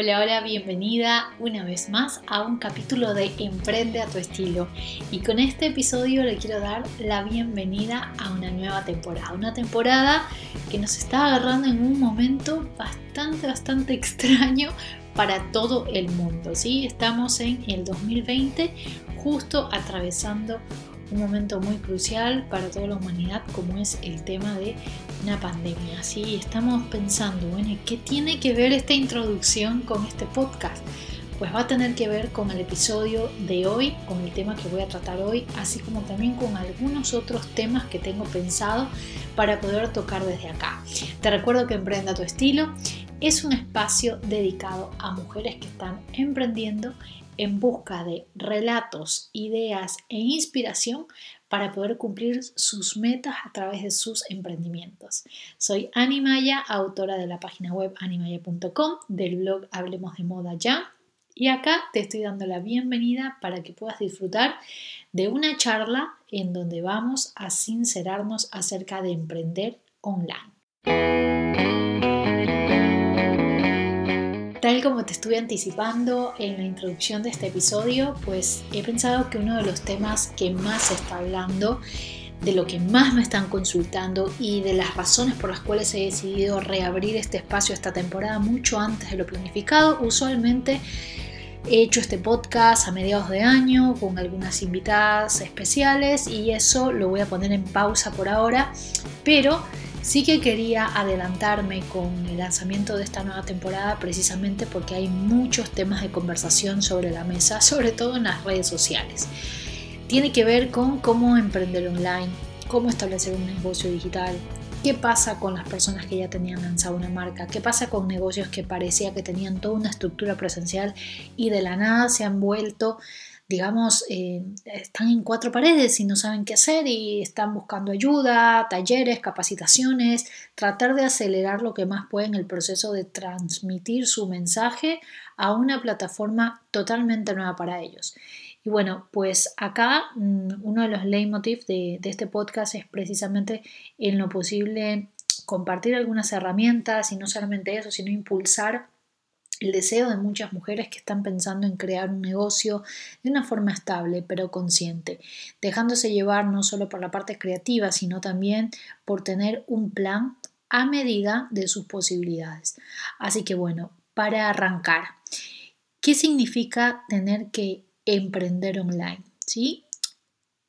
Hola, hola, bienvenida una vez más a un capítulo de Emprende a tu estilo. Y con este episodio le quiero dar la bienvenida a una nueva temporada. Una temporada que nos está agarrando en un momento bastante, bastante extraño para todo el mundo. ¿sí? Estamos en el 2020, justo atravesando un momento muy crucial para toda la humanidad como es el tema de una pandemia. ¿sí? Estamos pensando, bueno, ¿qué tiene que ver esta introducción con este podcast? Pues va a tener que ver con el episodio de hoy, con el tema que voy a tratar hoy, así como también con algunos otros temas que tengo pensado para poder tocar desde acá. Te recuerdo que Emprenda tu estilo es un espacio dedicado a mujeres que están emprendiendo en busca de relatos, ideas e inspiración para poder cumplir sus metas a través de sus emprendimientos. Soy Animaya, autora de la página web animaya.com, del blog Hablemos de Moda Ya, y acá te estoy dando la bienvenida para que puedas disfrutar de una charla en donde vamos a sincerarnos acerca de emprender online. Tal como te estuve anticipando en la introducción de este episodio, pues he pensado que uno de los temas que más se está hablando, de lo que más me están consultando y de las razones por las cuales he decidido reabrir este espacio esta temporada mucho antes de lo planificado, usualmente He hecho este podcast a mediados de año con algunas invitadas especiales y eso lo voy a poner en pausa por ahora, pero Sí que quería adelantarme con el lanzamiento de esta nueva temporada precisamente porque hay muchos temas de conversación sobre la mesa, sobre todo en las redes sociales. Tiene que ver con cómo emprender online, cómo establecer un negocio digital, qué pasa con las personas que ya tenían lanzado una marca, qué pasa con negocios que parecía que tenían toda una estructura presencial y de la nada se han vuelto digamos, eh, están en cuatro paredes y no saben qué hacer y están buscando ayuda, talleres, capacitaciones, tratar de acelerar lo que más pueden el proceso de transmitir su mensaje a una plataforma totalmente nueva para ellos. Y bueno, pues acá mm, uno de los leitmotiv de, de este podcast es precisamente en lo posible compartir algunas herramientas y no solamente eso, sino impulsar el deseo de muchas mujeres que están pensando en crear un negocio de una forma estable pero consciente, dejándose llevar no solo por la parte creativa, sino también por tener un plan a medida de sus posibilidades. Así que bueno, para arrancar, ¿qué significa tener que emprender online? ¿Sí?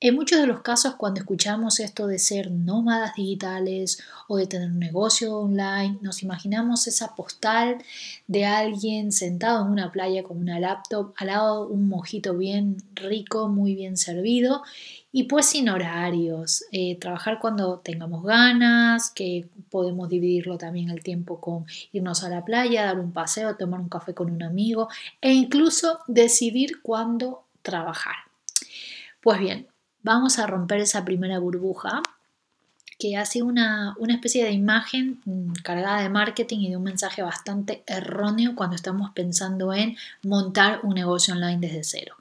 En muchos de los casos, cuando escuchamos esto de ser nómadas digitales o de tener un negocio online, nos imaginamos esa postal de alguien sentado en una playa con una laptop, al lado un mojito bien rico, muy bien servido y pues sin horarios, eh, trabajar cuando tengamos ganas, que podemos dividirlo también el tiempo con irnos a la playa, dar un paseo, tomar un café con un amigo e incluso decidir cuándo trabajar. Pues bien, vamos a romper esa primera burbuja que hace una, una, especie de imagen mm, cargada de marketing y de un mensaje bastante erróneo cuando estamos pensando en montar un negocio online desde cero.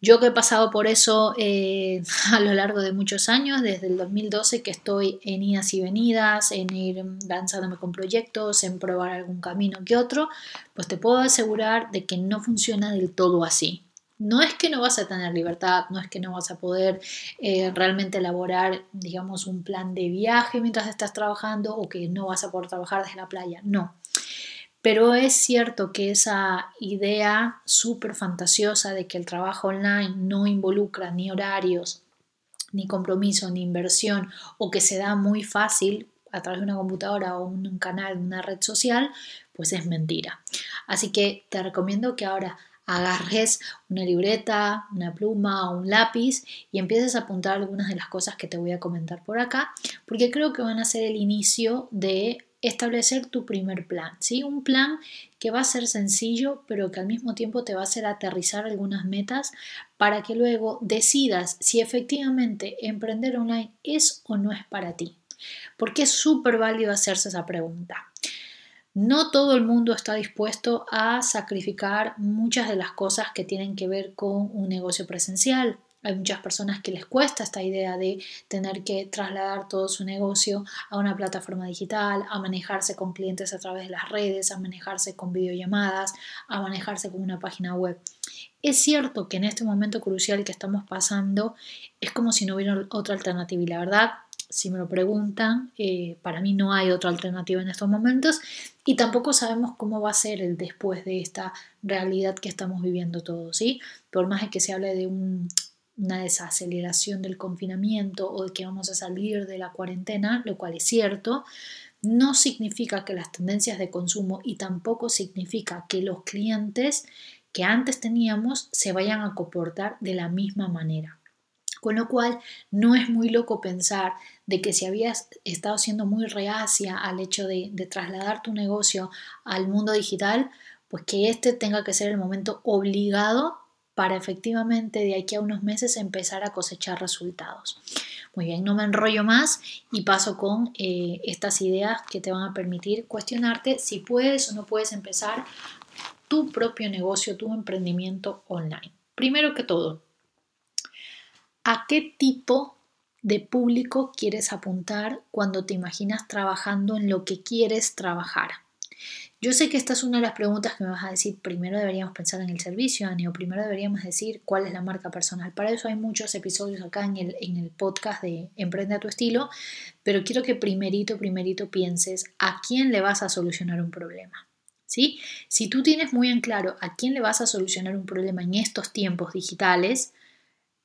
Yo que he pasado por eso eh, a lo largo de muchos años, desde el 2012 que estoy en idas y venidas, en ir lanzándome con proyectos, en probar algún camino que otro, pues te puedo asegurar de que no funciona del todo así. No es que no vas a tener libertad, no es que no vas a poder eh, realmente elaborar, digamos, un plan de viaje mientras estás trabajando o que no vas a poder trabajar desde la playa, no. Pero es cierto que esa idea súper fantasiosa de que el trabajo online no involucra ni horarios, ni compromiso, ni inversión, o que se da muy fácil a través de una computadora o un canal, una red social, pues es mentira. Así que te recomiendo que ahora agarres una libreta, una pluma o un lápiz y empieces a apuntar algunas de las cosas que te voy a comentar por acá, porque creo que van a ser el inicio de establecer tu primer plan, ¿sí? Un plan que va a ser sencillo, pero que al mismo tiempo te va a hacer aterrizar algunas metas para que luego decidas si efectivamente emprender online es o no es para ti. Porque es súper válido hacerse esa pregunta. No todo el mundo está dispuesto a sacrificar muchas de las cosas que tienen que ver con un negocio presencial. Hay muchas personas que les cuesta esta idea de tener que trasladar todo su negocio a una plataforma digital, a manejarse con clientes a través de las redes, a manejarse con videollamadas, a manejarse con una página web. Es cierto que en este momento crucial que estamos pasando es como si no hubiera otra alternativa y la verdad si me lo preguntan, eh, para mí no hay otra alternativa en estos momentos y tampoco sabemos cómo va a ser el después de esta realidad que estamos viviendo todos, ¿sí? Por más de que se hable de una desaceleración del confinamiento o de que vamos a salir de la cuarentena, lo cual es cierto, no significa que las tendencias de consumo y tampoco significa que los clientes que antes teníamos se vayan a comportar de la misma manera. Con lo cual, no es muy loco pensar de que si habías estado siendo muy reacia al hecho de, trasladar tu negocio al mundo digital, pues que este tenga que ser el momento obligado para efectivamente de aquí a unos meses empezar a cosechar resultados. Muy bien, no me enrollo más y paso con eh, estas ideas que te van a permitir cuestionarte si puedes o no puedes empezar tu propio negocio, tu emprendimiento online. Primero que todo, ¿A qué tipo de público quieres apuntar cuando te imaginas trabajando en lo que quieres trabajar? Yo sé que esta es una de las preguntas que me vas a decir, primero deberíamos pensar en el servicio, Ani, o primero deberíamos decir cuál es la marca personal. Para eso hay muchos episodios acá en el, en el podcast de Emprende a tu estilo, pero quiero que primerito, primerito pienses a quién le vas a solucionar un problema. ¿Sí? Si tú tienes muy en claro a quién le vas a solucionar un problema en estos tiempos digitales,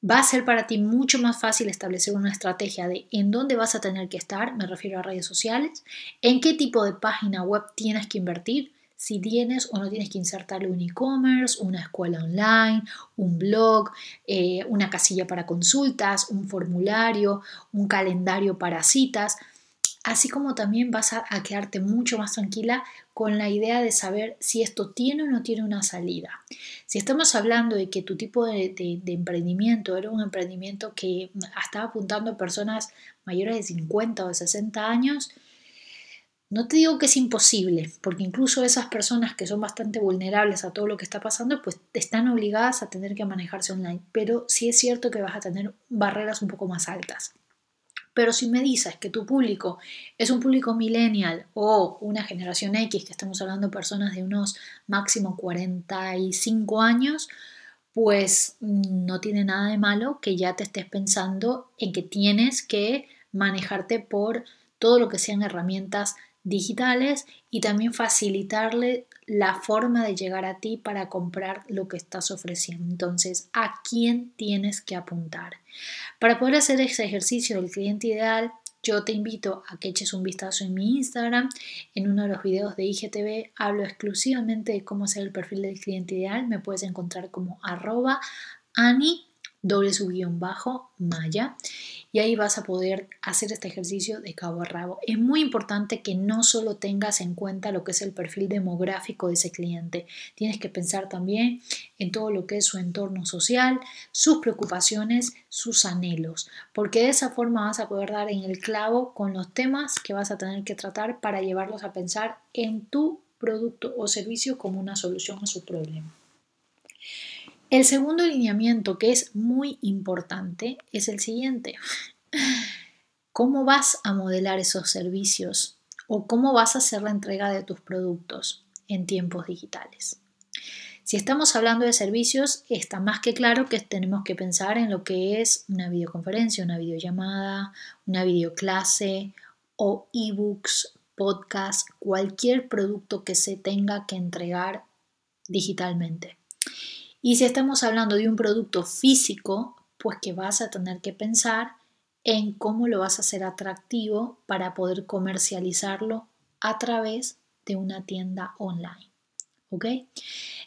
va a ser para ti mucho más fácil establecer una estrategia de en dónde vas a tener que estar, me refiero a redes sociales, en qué tipo de página web tienes que invertir, si tienes o no tienes que insertarle un e-commerce, una escuela online, un blog, eh, una casilla para consultas, un formulario, un calendario para citas así como también vas a, quedarte mucho más tranquila con la idea de saber si esto tiene o no tiene una salida. Si estamos hablando de que tu tipo de, emprendimiento era un emprendimiento que estaba apuntando a personas mayores de 50 o de 60 años, no te digo que es imposible, porque incluso esas personas que son bastante vulnerables a todo lo que está pasando, pues están obligadas a tener que manejarse online, pero sí es cierto que vas a tener barreras un poco más altas. Pero si me dices que tu público es un público millennial o una generación X, que estamos hablando de personas de unos máximo 45 años, pues no tiene nada de malo que ya te estés pensando en que tienes que manejarte por todo lo que sean herramientas digitales y también facilitarle la forma de llegar a ti para comprar lo que estás ofreciendo. Entonces, ¿a quién tienes que apuntar? Para poder hacer ese ejercicio del cliente ideal, yo te invito a que eches un vistazo en mi Instagram. En uno de los videos de IGTV hablo exclusivamente de cómo hacer el perfil del cliente ideal. Me puedes encontrar como arroba ani doble su guion bajo maya y ahí vas a poder hacer este ejercicio de cabo a rabo. Es muy importante que no solo tengas en cuenta lo que es el perfil demográfico de ese cliente, tienes que pensar también en todo lo que es su entorno social, sus preocupaciones, sus anhelos, porque de esa forma vas a poder dar en el clavo con los temas que vas a tener que tratar para llevarlos a pensar en tu producto o servicio como una solución a su problema. El segundo lineamiento que es muy importante es el siguiente. ¿Cómo vas a modelar esos servicios o cómo vas a hacer la entrega de tus productos en tiempos digitales? Si estamos hablando de servicios, está más que claro que tenemos que pensar en lo que es una videoconferencia, una videollamada, una videoclase o ebooks, podcast, cualquier producto que se tenga que entregar digitalmente. Y si estamos hablando de un producto físico, pues que vas a tener que pensar en cómo lo vas a hacer atractivo para poder comercializarlo a través de una tienda online. ¿Ok?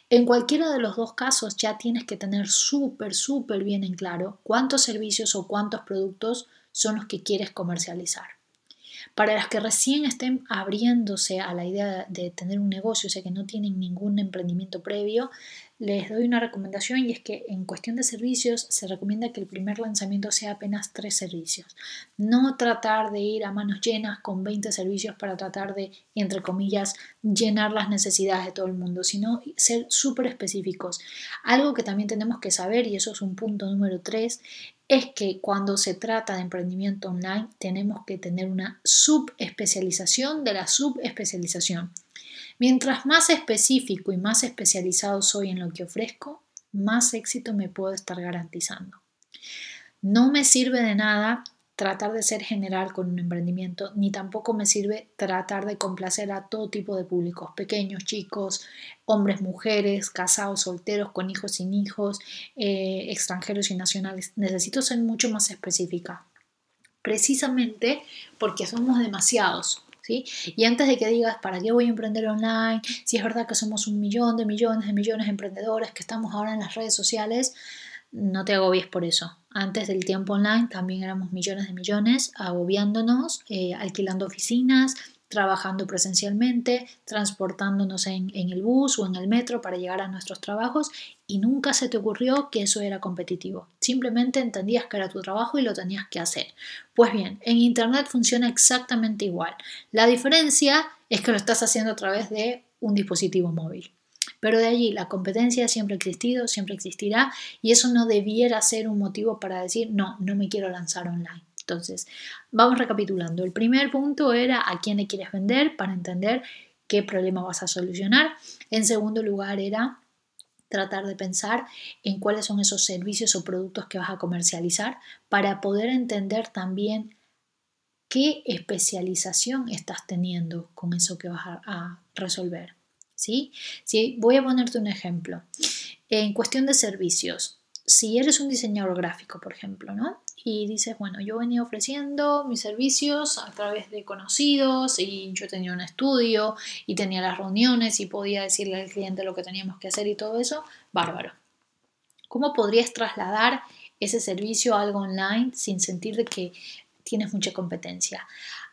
En cualquiera de los dos casos ya tienes que tener súper, súper bien en claro cuántos servicios o cuántos productos son los que quieres comercializar. Para las que recién estén abriéndose a la idea de tener un negocio, o sea que no tienen ningún emprendimiento previo, les doy una recomendación y es que en cuestión de servicios se recomienda que el primer lanzamiento sea apenas tres servicios. No tratar de ir a manos llenas con 20 servicios para tratar de, entre comillas, llenar las necesidades de todo el mundo, sino ser súper específicos. Algo que también tenemos que saber, y eso es un punto número tres, es que cuando se trata de emprendimiento online tenemos que tener una subespecialización de la subespecialización. Mientras más específico y más especializado soy en lo que ofrezco, más éxito me puedo estar garantizando. No me sirve de nada tratar de ser general con un emprendimiento, ni tampoco me sirve tratar de complacer a todo tipo de públicos, pequeños, chicos, hombres, mujeres, casados, solteros, con hijos, sin hijos, eh, extranjeros y nacionales. Necesito ser mucho más específica, precisamente porque somos demasiados. Y antes de que digas, ¿para qué voy a emprender online? Si es verdad que somos un millón de millones de millones de emprendedores que estamos ahora en las redes sociales, no te agobies por eso. Antes del tiempo online también éramos millones de millones agobiándonos, eh, alquilando oficinas, trabajando presencialmente, transportándonos en, el bus o en el metro para llegar a nuestros trabajos y nunca se te ocurrió que eso era competitivo. Simplemente entendías que era tu trabajo y lo tenías que hacer. Pues bien, en Internet funciona exactamente igual. La diferencia es que lo estás haciendo a través de un dispositivo móvil. Pero de allí la competencia siempre ha existido, siempre existirá y eso no debiera ser un motivo para decir no, no me quiero lanzar online. Entonces, vamos recapitulando. El primer punto era a quién le quieres vender para entender qué problema vas a solucionar. En segundo lugar era tratar de pensar en cuáles son esos servicios o productos que vas a comercializar para poder entender también qué especialización estás teniendo con eso que vas a, resolver. ¿Sí? Voy a ponerte un ejemplo. En cuestión de servicios, si eres un diseñador gráfico, por ejemplo, ¿no? y dices, bueno, yo venía ofreciendo mis servicios a través de conocidos y yo tenía un estudio y tenía las reuniones y podía decirle al cliente lo que teníamos que hacer y todo eso, bárbaro. ¿Cómo podrías trasladar ese servicio a algo online sin sentir de que tienes mucha competencia?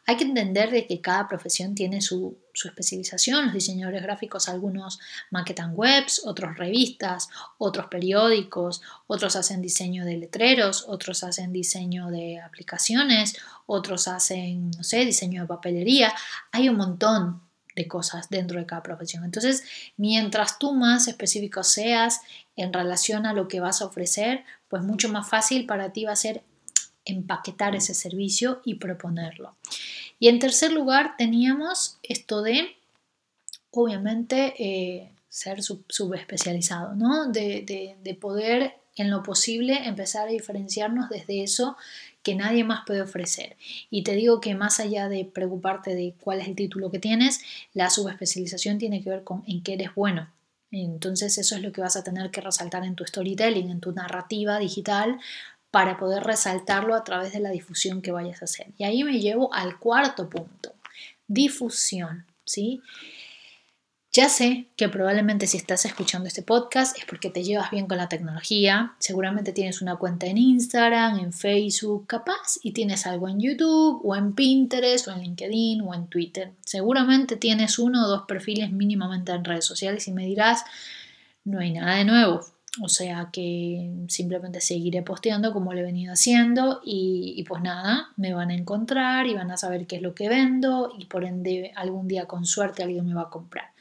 Hay que entender de que cada profesión tiene su, especialización. Los diseñadores gráficos, algunos maquetan webs, otros revistas, otros periódicos, otros hacen diseño de letreros, otros hacen diseño de aplicaciones, otros hacen, no sé, diseño de papelería. Hay un montón de cosas dentro de cada profesión. Entonces, mientras tú más específico seas en relación a lo que vas a ofrecer, pues mucho más fácil para ti va a ser empaquetar ese servicio y proponerlo. Y en tercer lugar teníamos esto de, obviamente, eh, ser subespecializado, ¿no? De, de poder en lo posible empezar a diferenciarnos desde eso que nadie más puede ofrecer. Y te digo que más allá de preocuparte de cuál es el título que tienes, la subespecialización tiene que ver con en qué eres bueno. Entonces eso es lo que vas a tener que resaltar en tu storytelling, en tu narrativa digital, para poder resaltarlo a través de la difusión que vayas a hacer. Y ahí me llevo al cuarto punto, difusión, ¿sí? Ya sé que probablemente si estás escuchando este podcast es porque te llevas bien con la tecnología, seguramente tienes una cuenta en Instagram, en Facebook, capaz, y tienes algo en YouTube o en Pinterest o en LinkedIn o en Twitter. Seguramente tienes uno o dos perfiles mínimamente en redes sociales y me dirás, no hay nada de nuevo, o sea que simplemente seguiré posteando como lo he venido haciendo y, pues nada, me van a encontrar y van a saber qué es lo que vendo y por ende algún día con suerte alguien me va a comprar.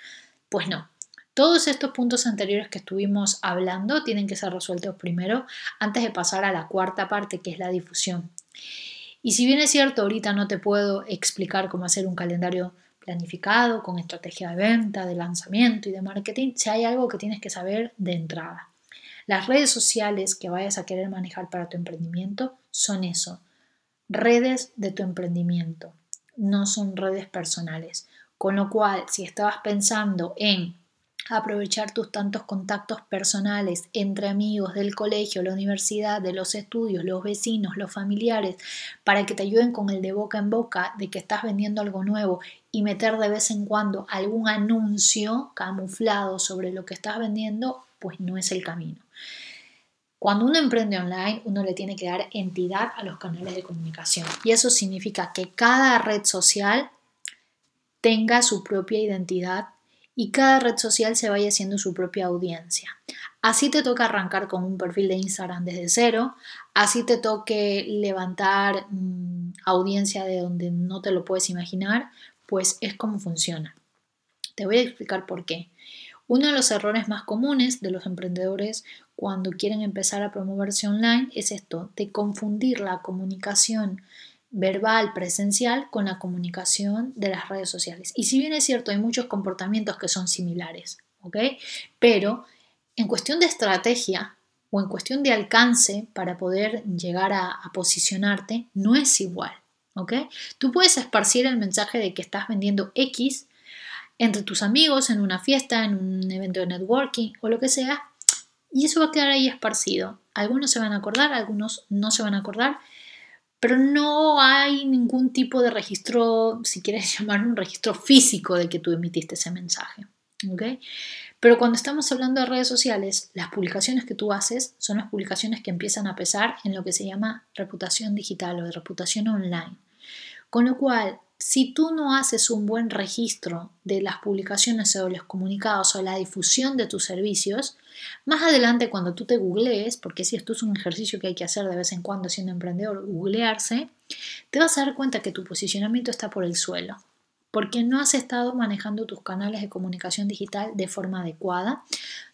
Pues no, todos estos puntos anteriores que estuvimos hablando tienen que ser resueltos primero antes de pasar a la cuarta parte que es la difusión. Y si bien es cierto, ahorita no te puedo explicar cómo hacer un calendario planificado con estrategia de venta, de lanzamiento y de marketing, si hay algo que tienes que saber de entrada. Las redes sociales que vayas a querer manejar para tu emprendimiento son eso, redes de tu emprendimiento, no son redes personales. Con lo cual, si estabas pensando en aprovechar tus tantos contactos personales entre amigos del colegio, la universidad, de los estudios, los vecinos, los familiares, para que te ayuden con el de boca en boca de que estás vendiendo algo nuevo y meter de vez en cuando algún anuncio camuflado sobre lo que estás vendiendo, pues no es el camino. Cuando uno emprende online, uno le tiene que dar entidad a los canales de comunicación. Y eso significa que cada red social tenga su propia identidad y cada red social se vaya haciendo su propia audiencia. Así te toca arrancar con un perfil de Instagram desde cero, así te toque levantar mm, audiencia de donde no te lo puedes imaginar, pues es como funciona. Te voy a explicar por qué. Uno de los errores más comunes de los emprendedores cuando quieren empezar a promoverse online es esto, de confundir la comunicación verbal, presencial, con la comunicación de las redes sociales. Y si bien es cierto, hay muchos comportamientos que son similares, ¿ok? Pero en cuestión de estrategia o en cuestión de alcance para poder llegar a, a posicionarte, no es igual, ¿ok? Tú puedes esparcir el mensaje de que estás vendiendo X entre tus amigos, en una fiesta, en un evento de networking o lo que sea, y eso va a quedar ahí esparcido. Algunos se van a acordar, algunos no se van a acordar, pero no hay ningún tipo de registro, si quieres llamar un registro físico de que tú emitiste ese mensaje. ¿okay? Pero cuando estamos hablando de redes sociales, las publicaciones que tú haces son las publicaciones que empiezan a pesar en lo que se llama reputación digital o reputación online. Con lo cual, si tú no haces un buen registro de las publicaciones o los comunicados o la difusión de tus servicios, más adelante cuando tú te googlees, porque si esto es un ejercicio que hay que hacer de vez en cuando siendo emprendedor, googlearse, te vas a dar cuenta que tu posicionamiento está por el suelo porque no has estado manejando tus canales de comunicación digital de forma adecuada,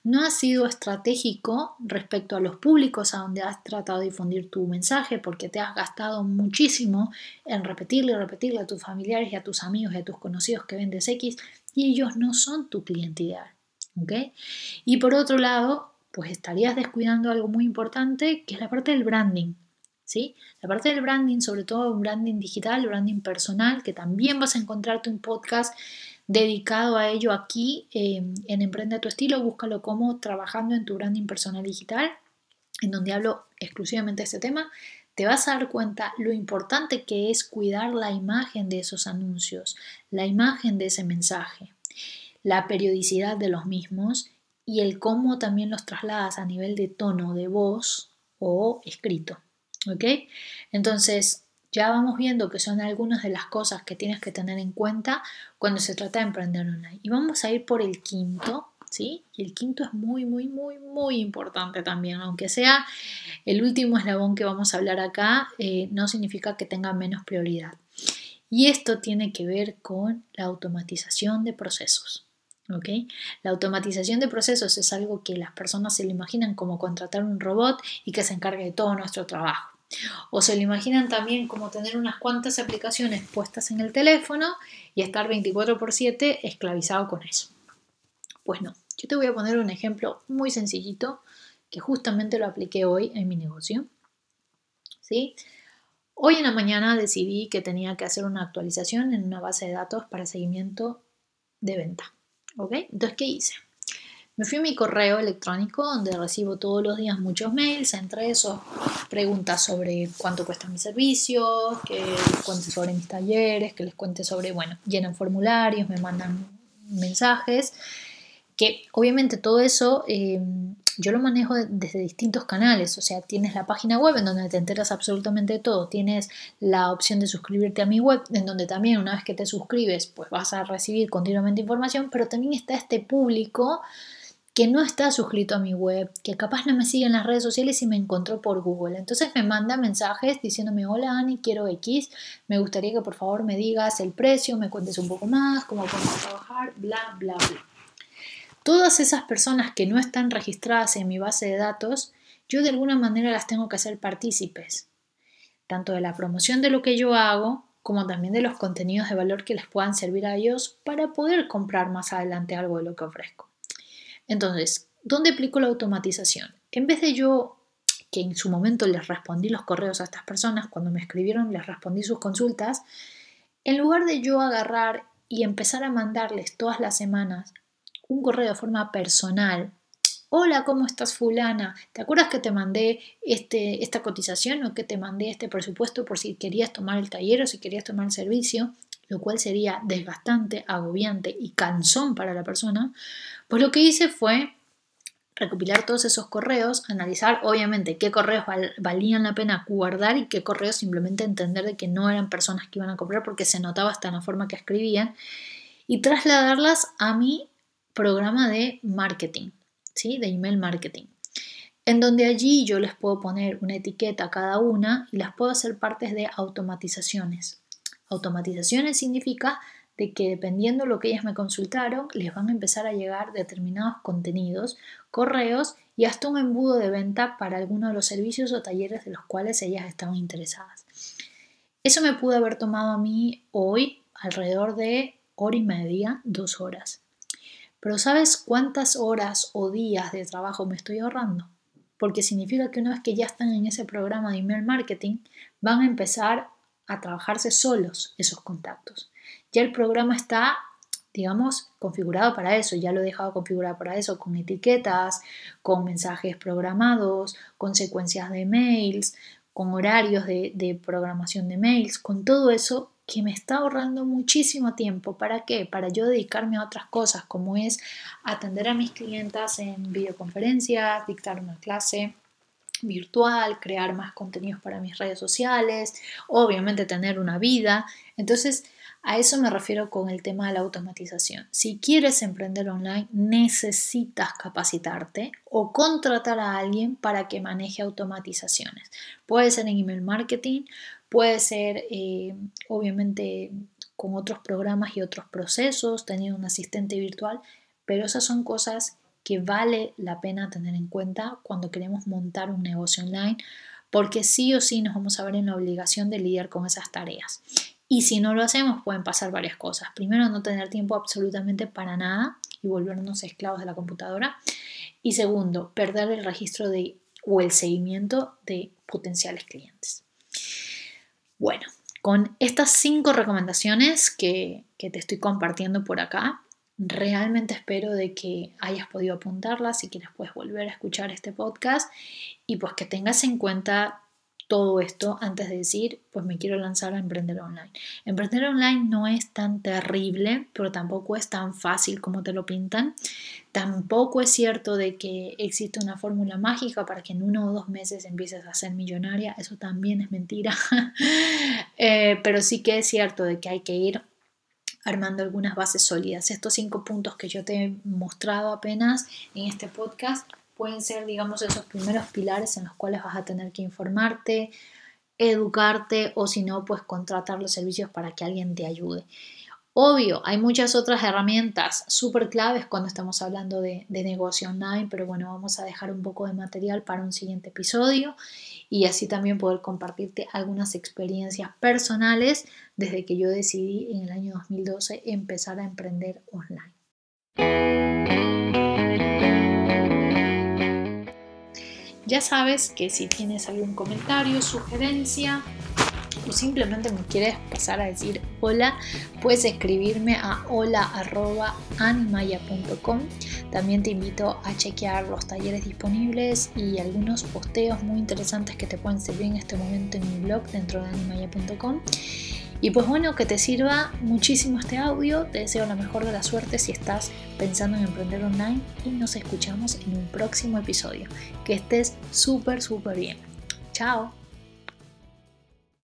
no has sido estratégico respecto a los públicos a donde has tratado de difundir tu mensaje, porque te has gastado muchísimo en repetirle y repetirle a tus familiares y a tus amigos y a tus conocidos que vendes X y ellos no son tu cliente ideal. Y por otro lado, pues estarías descuidando algo muy importante que es la parte del branding. La parte del branding, sobre todo un branding digital, branding personal, que también vas a encontrarte un podcast dedicado a ello aquí em, en Emprende tu estilo, búscalo como trabajando en tu branding personal digital, en donde hablo exclusivamente de este tema, te vas a dar cuenta lo importante que es cuidar la imagen de esos anuncios, la imagen de ese mensaje, la periodicidad de los mismos y el cómo también los trasladas a nivel de tono de voz o escrito. ¿Ok? Entonces, ya vamos viendo que son algunas de las cosas que tienes que tener en cuenta cuando se trata de emprender online. Y vamos a ir por el quinto, ¿sí? Y el quinto es muy, muy, muy, muy importante también. Aunque sea el último eslabón que vamos a hablar acá, eh, no significa que tenga menos prioridad. Y esto tiene que ver con la automatización de procesos. ¿Ok? La automatización de procesos es algo que las personas se lo imaginan como contratar un robot y que se encargue de todo nuestro trabajo. O se lo imaginan también como tener unas cuantas aplicaciones puestas en el teléfono y estar 24 por 7 esclavizado con eso. Pues no, yo te voy a poner un ejemplo muy sencillito que justamente lo apliqué hoy en mi negocio. ¿Sí? Hoy en la mañana decidí que tenía que hacer una actualización en una base de datos para seguimiento de venta. ¿Ok? Entonces, ¿qué hice? Me fui a mi correo electrónico donde recibo todos los días muchos mails, entre esos preguntas sobre cuánto cuestan mis servicios, que les cuente sobre mis talleres, que les cuente sobre, bueno, llenan formularios, me mandan mensajes, que obviamente todo eso eh, yo lo manejo desde distintos canales, o sea, tienes la página web en donde te enteras absolutamente de todo, tienes la opción de suscribirte a mi web, en donde también una vez que te suscribes, pues vas a recibir continuamente información, pero también está este público que no está suscrito a mi web, que capaz no me sigue en las redes sociales y me encontró por Google. Entonces me manda mensajes diciéndome, hola Ani, quiero X, me gustaría que por favor me digas el precio, me cuentes un poco más, cómo podemos trabajar, bla, bla, bla. Todas esas personas que no están registradas en mi base de datos, yo de alguna manera las tengo que hacer partícipes, tanto de la promoción de lo que yo hago, como también de los contenidos de valor que les puedan servir a ellos para poder comprar más adelante algo de lo que ofrezco. Entonces, ¿dónde aplico la automatización? En vez de yo, que en su momento les respondí los correos a estas personas, cuando me escribieron les respondí sus consultas, en lugar de yo agarrar y empezar a mandarles todas las semanas un correo de forma personal, Hola, ¿cómo estás fulana? ¿Te acuerdas que te mandé este, esta cotización o que te mandé este presupuesto por si querías tomar el taller o si querías tomar el servicio? Lo cual sería desgastante, agobiante y cansón para la persona. Pues lo que hice fue recopilar todos esos correos, analizar obviamente qué correos valían la pena guardar y qué correos simplemente entender de que no eran personas que iban a comprar porque se notaba hasta en la forma que escribían y trasladarlas a mi programa de marketing, ¿sí? de email marketing, en donde allí yo les puedo poner una etiqueta a cada una y las puedo hacer partes de automatizaciones. Automatizaciones significa de que dependiendo de lo que ellas me consultaron, les van a empezar a llegar determinados contenidos, correos y hasta un embudo de venta para alguno de los servicios o talleres de los cuales ellas estaban interesadas. Eso me pudo haber tomado a mí hoy alrededor de hora y media, dos horas. Pero ¿sabes cuántas horas o días de trabajo me estoy ahorrando? Porque significa que una vez que ya están en ese programa de email marketing, van a empezar a trabajarse solos esos contactos ya el programa está, digamos, configurado para eso, ya lo he dejado configurado para eso, con etiquetas, con mensajes programados, con secuencias de mails, con horarios de, programación de mails, con todo eso que me está ahorrando muchísimo tiempo. ¿Para qué? Para yo dedicarme a otras cosas, como es atender a mis clientas en videoconferencias, dictar una clase virtual, crear más contenidos para mis redes sociales, obviamente tener una vida. Entonces, a eso me refiero con el tema de la automatización. Si quieres emprender online, necesitas capacitarte o contratar a alguien para que maneje automatizaciones. Puede ser en email marketing, puede ser eh, obviamente con otros programas y otros procesos, teniendo un asistente virtual, pero esas son cosas que vale la pena tener en cuenta cuando queremos montar un negocio online, porque sí o sí nos vamos a ver en la obligación de lidiar con esas tareas. Y si no lo hacemos, pueden pasar varias cosas. Primero, no tener tiempo absolutamente para nada y volvernos esclavos de la computadora. Y segundo, perder el registro de, o el seguimiento de potenciales clientes. Bueno, con estas cinco recomendaciones que, que te estoy compartiendo por acá, realmente espero de que hayas podido apuntarlas y que les puedes volver a escuchar este podcast y pues que tengas en cuenta todo esto antes de decir, pues me quiero lanzar a emprender online. Emprender online no es tan terrible, pero tampoco es tan fácil como te lo pintan. Tampoco es cierto de que existe una fórmula mágica para que en uno o dos meses empieces a ser millonaria. Eso también es mentira. Eh, pero sí que es cierto de que hay que ir armando algunas bases sólidas. Estos cinco puntos que yo te he mostrado apenas en este podcast pueden ser, digamos, esos primeros pilares en los cuales vas a tener que informarte, educarte o si no, pues contratar los servicios para que alguien te ayude. Obvio, hay muchas otras herramientas súper claves cuando estamos hablando de, de, negocio online, pero bueno, vamos a dejar un poco de material para un siguiente episodio y así también poder compartirte algunas experiencias personales desde que yo decidí en el año 2012 empezar a emprender online. Ya sabes que si tienes algún comentario, sugerencia o simplemente me quieres pasar a decir hola, puedes escribirme a hola.animaya.com. También te invito a chequear los talleres disponibles y algunos posteos muy interesantes que te pueden servir en este momento en mi blog dentro de animaya.com. Y pues bueno, que te sirva muchísimo este audio. Te deseo la mejor de la suerte si estás pensando en emprender online y nos escuchamos en un próximo episodio. Que estés súper, súper bien. Chao.